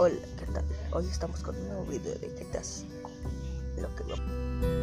Hola, ¿qué tal? Hoy estamos con un nuevo video de GTA 5. Lo que va.